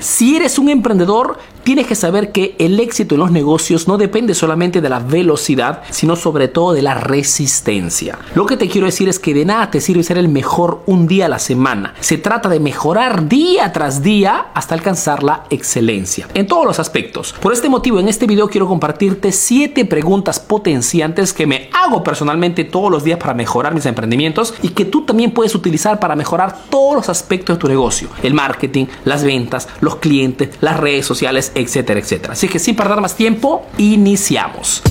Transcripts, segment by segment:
Si eres un emprendedor, tienes que saber que el éxito en los negocios no depende solamente de la velocidad, sino sobre todo de la resistencia. Lo que te quiero decir es que de nada te sirve ser el mejor un día a la semana. Se trata de mejorar día tras día hasta alcanzar la excelencia en todos los aspectos. Por este motivo, en este video quiero compartirte 7 preguntas potenciantes que me hago personalmente todos los días para mejorar mis emprendimientos y que tú también puedes utilizar para mejorar todos los aspectos de tu negocio. El marketing, las ventas, los clientes, las redes sociales, etcétera, etcétera. Así que sin perder más tiempo, iniciamos.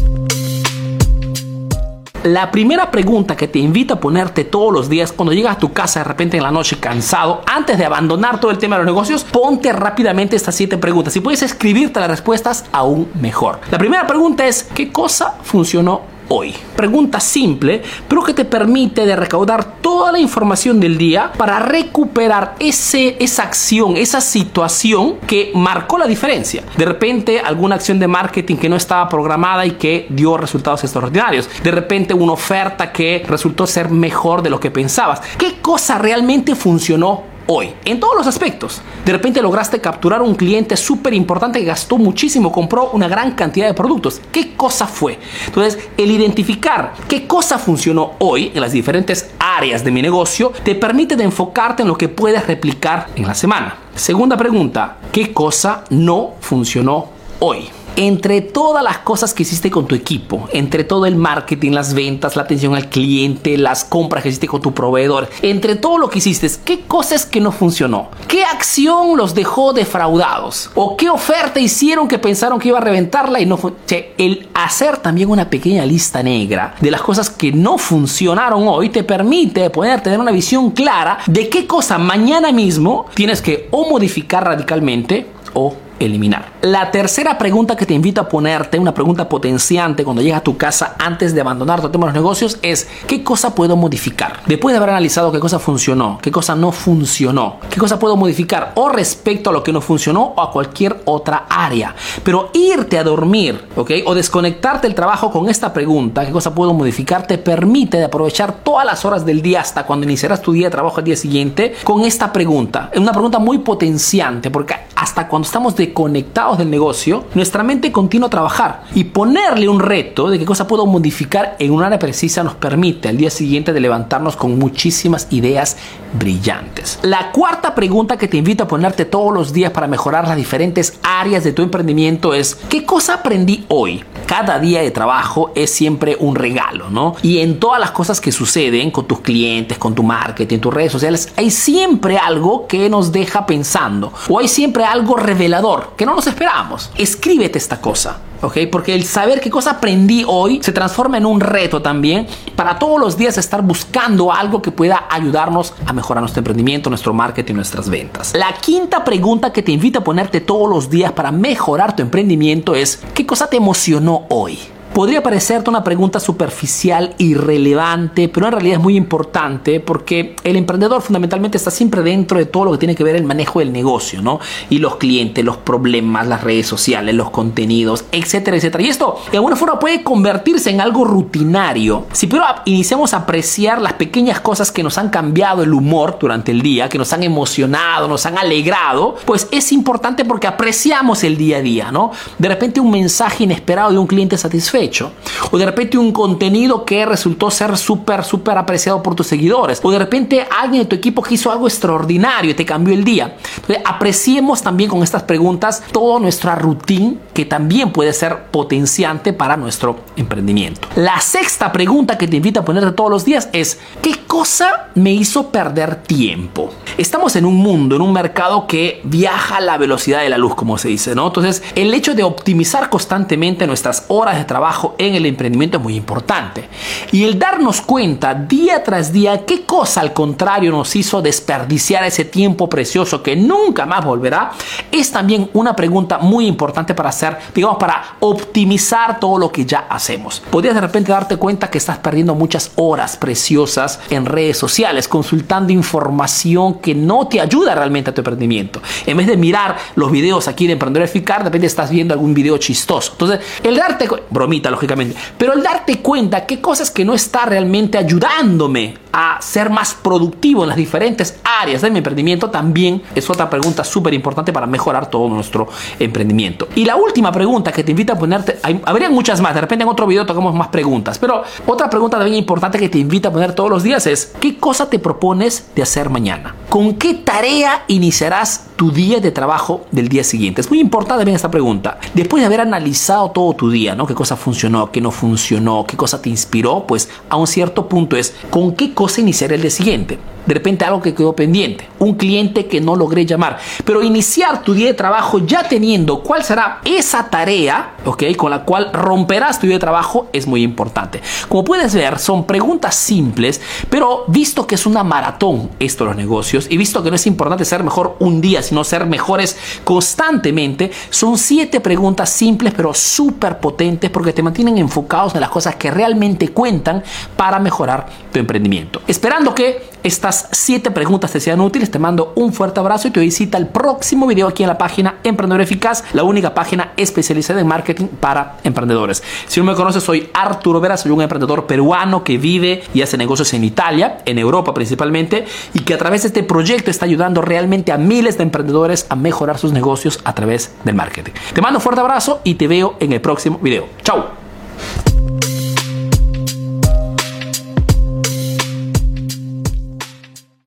La primera pregunta que te invito a ponerte todos los días cuando llegas a tu casa de repente en la noche cansado, antes de abandonar todo el tema de los negocios, ponte rápidamente estas siete preguntas. Si puedes escribirte las respuestas, aún mejor. La primera pregunta es, ¿qué cosa funcionó hoy? Pregunta simple, pero que te permite de recaudar toda la información del día para recuperar ese, esa acción, esa situación que marcó la diferencia. De repente alguna acción de marketing que no estaba programada y que dio resultados extraordinarios. De repente una oferta que resultó ser mejor de lo que pensabas. ¿Qué cosa realmente funcionó hoy, en todos los aspectos. De repente lograste capturar un cliente súper importante que gastó muchísimo, compró una gran cantidad de productos. ¿Qué cosa fue? Entonces, el identificar qué cosa funcionó hoy en las diferentes áreas de mi negocio te permite enfocarte en lo que puedes replicar en la semana. Segunda pregunta, ¿qué cosa no funcionó hoy? Entre todas las cosas que hiciste con tu equipo, entre todo el marketing, las ventas, la atención al cliente, las compras que hiciste con tu proveedor, entre todo lo que hiciste, ¿qué cosas que no funcionó? ¿Qué acción los dejó defraudados? ¿O qué oferta hicieron que pensaron que iba a reventarla y no fue? el hacer también una pequeña lista negra de las cosas que no funcionaron hoy te permite poder tener una visión clara de qué cosa mañana mismo tienes que o modificar radicalmente o eliminar. La tercera pregunta que te invito a ponerte, una pregunta potenciante cuando llegas a tu casa antes de abandonar tu tema de los negocios es ¿qué cosa puedo modificar? Después de haber analizado qué cosa funcionó, qué cosa no funcionó, qué cosa puedo modificar o respecto a lo que no funcionó o a cualquier otra área. Pero irte a dormir, ¿ok? O desconectarte del trabajo con esta pregunta, ¿qué cosa puedo modificar? Te permite de aprovechar todas las horas del día hasta cuando iniciarás tu día de trabajo al día siguiente con esta pregunta. Es una pregunta muy potenciante porque hasta cuando estamos de conectados del negocio, nuestra mente continúa a trabajar y ponerle un reto de qué cosa puedo modificar en un área precisa nos permite al día siguiente de levantarnos con muchísimas ideas brillantes. La cuarta pregunta que te invito a ponerte todos los días para mejorar las diferentes áreas de tu emprendimiento es ¿qué cosa aprendí hoy? Cada día de trabajo es siempre un regalo, ¿no? Y en todas las cosas que suceden con tus clientes, con tu marketing, tus redes sociales, hay siempre algo que nos deja pensando o hay siempre algo revelador que no nos esperamos. Escríbete esta cosa. ¿Ok? Porque el saber qué cosa aprendí hoy se transforma en un reto también para todos los días estar buscando algo que pueda ayudarnos a mejorar nuestro emprendimiento, nuestro marketing, nuestras ventas. La quinta pregunta que te invito a ponerte todos los días para mejorar tu emprendimiento es, ¿qué cosa te emocionó hoy? Podría parecerte una pregunta superficial, irrelevante, pero en realidad es muy importante porque el emprendedor fundamentalmente está siempre dentro de todo lo que tiene que ver el manejo del negocio, ¿no? Y los clientes, los problemas, las redes sociales, los contenidos, etcétera, etcétera. Y esto de alguna forma puede convertirse en algo rutinario. Si pero iniciamos a apreciar las pequeñas cosas que nos han cambiado el humor durante el día, que nos han emocionado, nos han alegrado, pues es importante porque apreciamos el día a día, ¿no? De repente un mensaje inesperado de un cliente satisfecho o de repente un contenido que resultó ser súper, súper apreciado por tus seguidores. O de repente alguien de tu equipo que hizo algo extraordinario y te cambió el día. Entonces, apreciemos también con estas preguntas toda nuestra rutina que también puede ser potenciante para nuestro emprendimiento. La sexta pregunta que te invito a ponerte todos los días es, ¿qué cosa me hizo perder tiempo? Estamos en un mundo, en un mercado que viaja a la velocidad de la luz, como se dice, ¿no? Entonces, el hecho de optimizar constantemente nuestras horas de trabajo en el emprendimiento es muy importante. Y el darnos cuenta día tras día qué cosa al contrario nos hizo desperdiciar ese tiempo precioso que nunca más volverá, es también una pregunta muy importante para hacer, digamos, para optimizar todo lo que ya hacemos. Podrías de repente darte cuenta que estás perdiendo muchas horas preciosas en redes sociales, consultando información que no te ayuda realmente a tu emprendimiento. En vez de mirar los videos aquí de Emprendedor Eficaz, de repente estás viendo algún video chistoso. Entonces, el darte, bromita, lógicamente. Pero el darte cuenta qué cosas que no está realmente ayudándome a ser más productivo en las diferentes áreas de mi emprendimiento también es otra pregunta súper importante para mejorar todo nuestro emprendimiento. Y la última pregunta que te invito a ponerte, hay, habrían muchas más, de repente en otro video tocamos más preguntas, pero otra pregunta también importante que te invito a poner todos los días es, ¿qué cosa te propones de hacer mañana? ¿Con qué tarea iniciarás tu día de trabajo del día siguiente? Es muy importante bien esta pregunta. Después de haber analizado todo tu día, ¿no? ¿Qué cosa funcionó, qué no funcionó, qué cosa te inspiró? Pues a un cierto punto es, ¿con qué cosa iniciar el día siguiente? De repente algo que quedó pendiente, un cliente que no logré llamar. Pero iniciar tu día de trabajo ya teniendo cuál será esa tarea, ¿ok? Con la cual romperás tu día de trabajo es muy importante. Como puedes ver, son preguntas simples, pero visto que es una maratón esto de los negocios y visto que no es importante ser mejor un día, sino ser mejores constantemente, son siete preguntas simples pero súper potentes porque te mantienen enfocados en las cosas que realmente cuentan para mejorar tu emprendimiento. Esperando que estas siete preguntas te sean útiles, te mando un fuerte abrazo y te visita el próximo video aquí en la página Emprendedor Eficaz, la única página especializada en marketing para emprendedores. Si no me conoces, soy Arturo Vera, soy un emprendedor peruano que vive y hace negocios en Italia, en Europa principalmente, y que a través de este proyecto está ayudando realmente a miles de emprendedores a mejorar sus negocios a través del marketing. Te mando un fuerte abrazo y te veo en el próximo video. Chao.